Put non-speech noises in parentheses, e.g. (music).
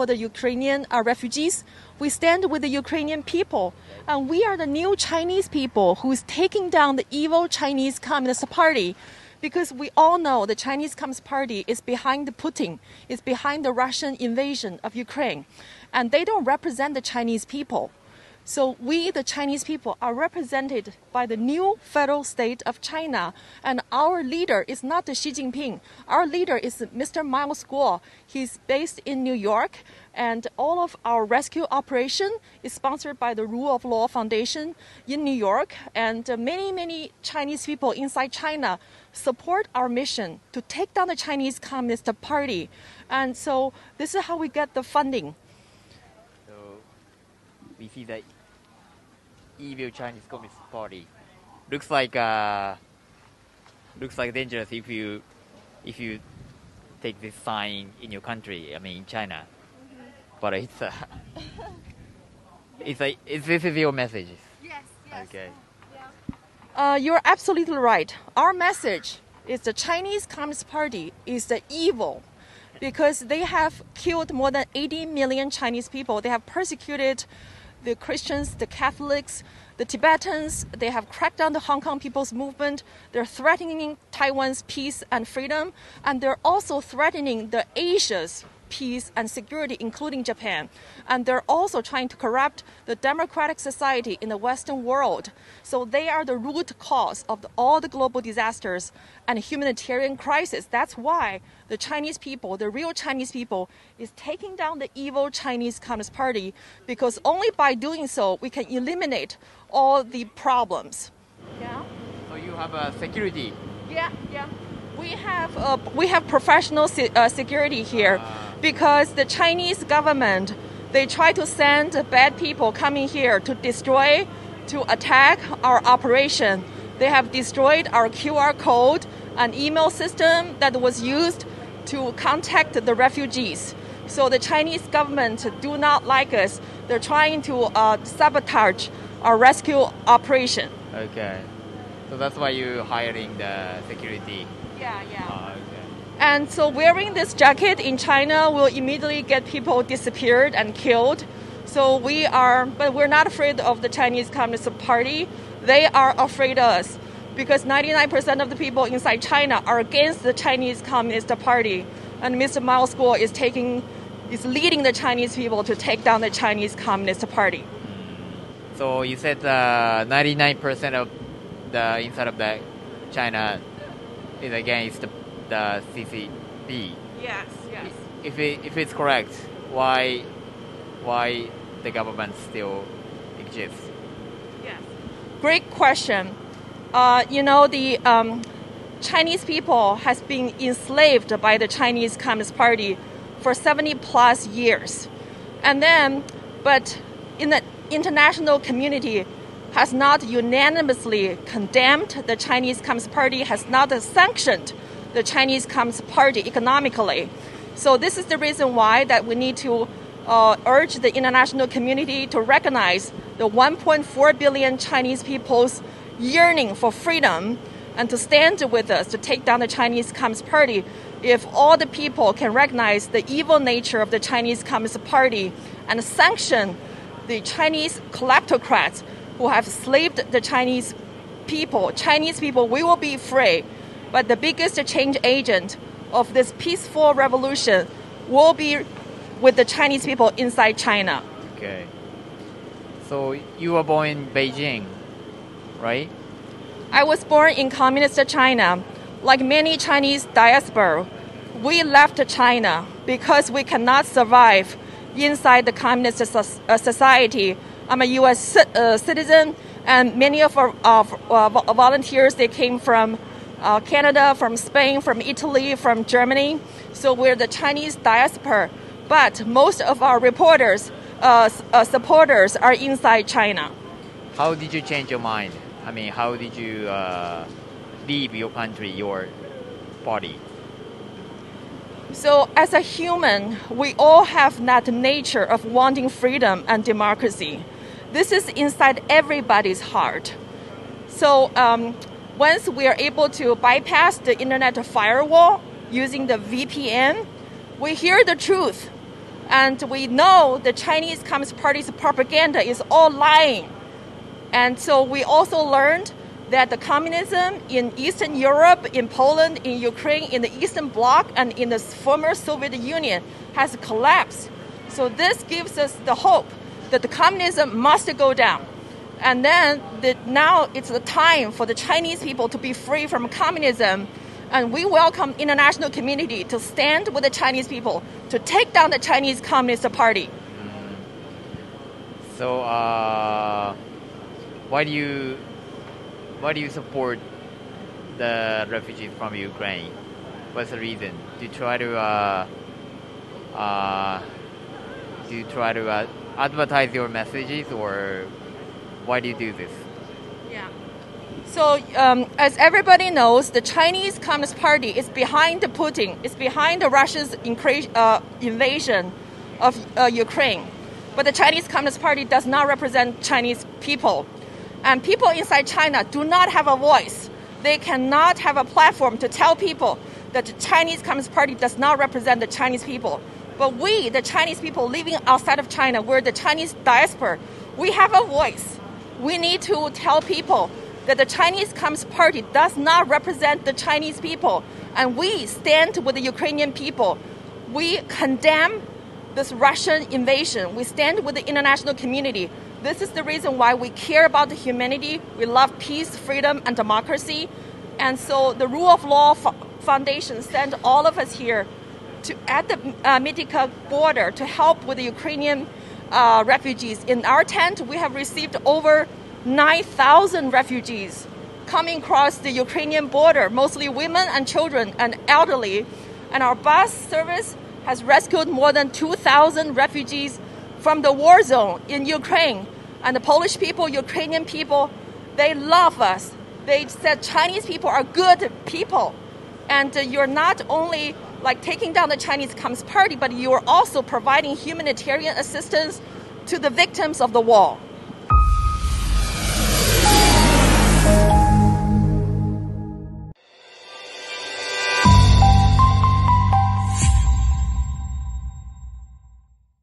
for the Ukrainian uh, refugees. We stand with the Ukrainian people. And we are the new Chinese people who is taking down the evil Chinese Communist Party. Because we all know the Chinese Communist Party is behind Putin, is behind the Russian invasion of Ukraine. And they don't represent the Chinese people. So we, the Chinese people, are represented by the new federal state of China, and our leader is not Xi Jinping. Our leader is Mr. Miles Guo. He's based in New York, and all of our rescue operation is sponsored by the Rule of Law Foundation in New York, and uh, many, many Chinese people inside China support our mission to take down the Chinese Communist Party. And so this is how we get the funding. We see that evil Chinese Communist Party looks like uh, looks like dangerous if you if you take this sign in your country. I mean, in China, but it's uh, (laughs) it's a it's, this is your message. Yes, Okay. Uh, you're absolutely right. Our message is the Chinese Communist Party is the evil because they have killed more than 80 million Chinese people. They have persecuted the Christians, the Catholics, the Tibetans. They have cracked down the Hong Kong people's movement. They're threatening Taiwan's peace and freedom, and they're also threatening the Asia's peace and security, including Japan. And they're also trying to corrupt the democratic society in the Western world. So they are the root cause of the, all the global disasters and humanitarian crisis. That's why the Chinese people, the real Chinese people, is taking down the evil Chinese Communist Party because only by doing so we can eliminate all the problems. Yeah. So you have a security. Yeah, yeah. We have uh, we have professional se- uh, security here because the Chinese government they try to send bad people coming here to destroy, to attack our operation. They have destroyed our QR code, an email system that was used to contact the refugees. So the Chinese government do not like us. They're trying to uh, sabotage our rescue operation. Okay. So that's why you're hiring the security. Yeah, yeah. Ah, okay. And so wearing this jacket in China will immediately get people disappeared and killed. So we are, but we're not afraid of the Chinese Communist Party. They are afraid of us because 99% of the people inside China are against the Chinese Communist Party. And Mr. Miles Guo is taking, is leading the Chinese people to take down the Chinese Communist Party. So you said uh, 99% of the inside of the China is against the, the CCP. Yes, yes. If it, if it's correct, why why the government still exists? Yes. Great question. Uh, you know, the um, Chinese people has been enslaved by the Chinese Communist Party for 70 plus years. And then, but in the international community has not unanimously condemned the Chinese Communist Party, has not sanctioned the Chinese Communist Party economically. So this is the reason why that we need to uh, urge the international community to recognize the 1.4 billion Chinese people's yearning for freedom and to stand with us to take down the Chinese Communist Party. If all the people can recognize the evil nature of the Chinese Communist Party and sanction the Chinese kleptocrats who have slaved the Chinese people, Chinese people, we will be free. But the biggest change agent of this peaceful revolution will be with the Chinese people inside China. Okay. So you were born in Beijing, right? I was born in communist China. Like many Chinese diaspora, we left China because we cannot survive inside the communist uh, society. I'm a U.S. uh, citizen, and many of our uh, vo- volunteers they came from uh, Canada, from Spain, from Italy, from Germany. So we're the Chinese diaspora, but most of our reporters, uh, uh, supporters are inside China. How did you change your mind? I mean, how did you uh, leave your country, your body? So, as a human, we all have that nature of wanting freedom and democracy. This is inside everybody's heart. So, um, once we are able to bypass the internet firewall using the VPN, we hear the truth. And we know the Chinese Communist Party's propaganda is all lying. And so we also learned that the communism in Eastern Europe, in Poland, in Ukraine, in the Eastern Bloc, and in the former Soviet Union has collapsed. So this gives us the hope that the communism must go down. And then the, now it's the time for the Chinese people to be free from communism. And we welcome international community to stand with the Chinese people to take down the Chinese Communist Party. So, uh, why do you why do you support the refugees from Ukraine? What's the reason? Do you try to uh, uh, do you try to uh, advertise your messages, or why do you do this? Yeah. So, um, as everybody knows, the Chinese Communist Party is behind the Putin. It's behind the Russia's uh, invasion of uh, Ukraine. But the Chinese Communist Party does not represent Chinese people. And people inside China do not have a voice. They cannot have a platform to tell people that the Chinese Communist Party does not represent the Chinese people. But we, the Chinese people living outside of China, we're the Chinese diaspora, we have a voice. We need to tell people that the Chinese Communist Party does not represent the Chinese people. And we stand with the Ukrainian people. We condemn this Russian invasion. We stand with the international community. This is the reason why we care about the humanity. We love peace, freedom, and democracy. And so the Rule of Law Foundation sent all of us here to, at the uh, Medyka border to help with the Ukrainian uh, refugees. In our tent, we have received over 9,000 refugees coming across the Ukrainian border, mostly women and children and elderly. And our bus service has rescued more than 2,000 refugees from the war zone in Ukraine. And the Polish people, Ukrainian people, they love us. They said Chinese people are good people. And uh, you're not only like taking down the Chinese Communist Party, but you are also providing humanitarian assistance to the victims of the war.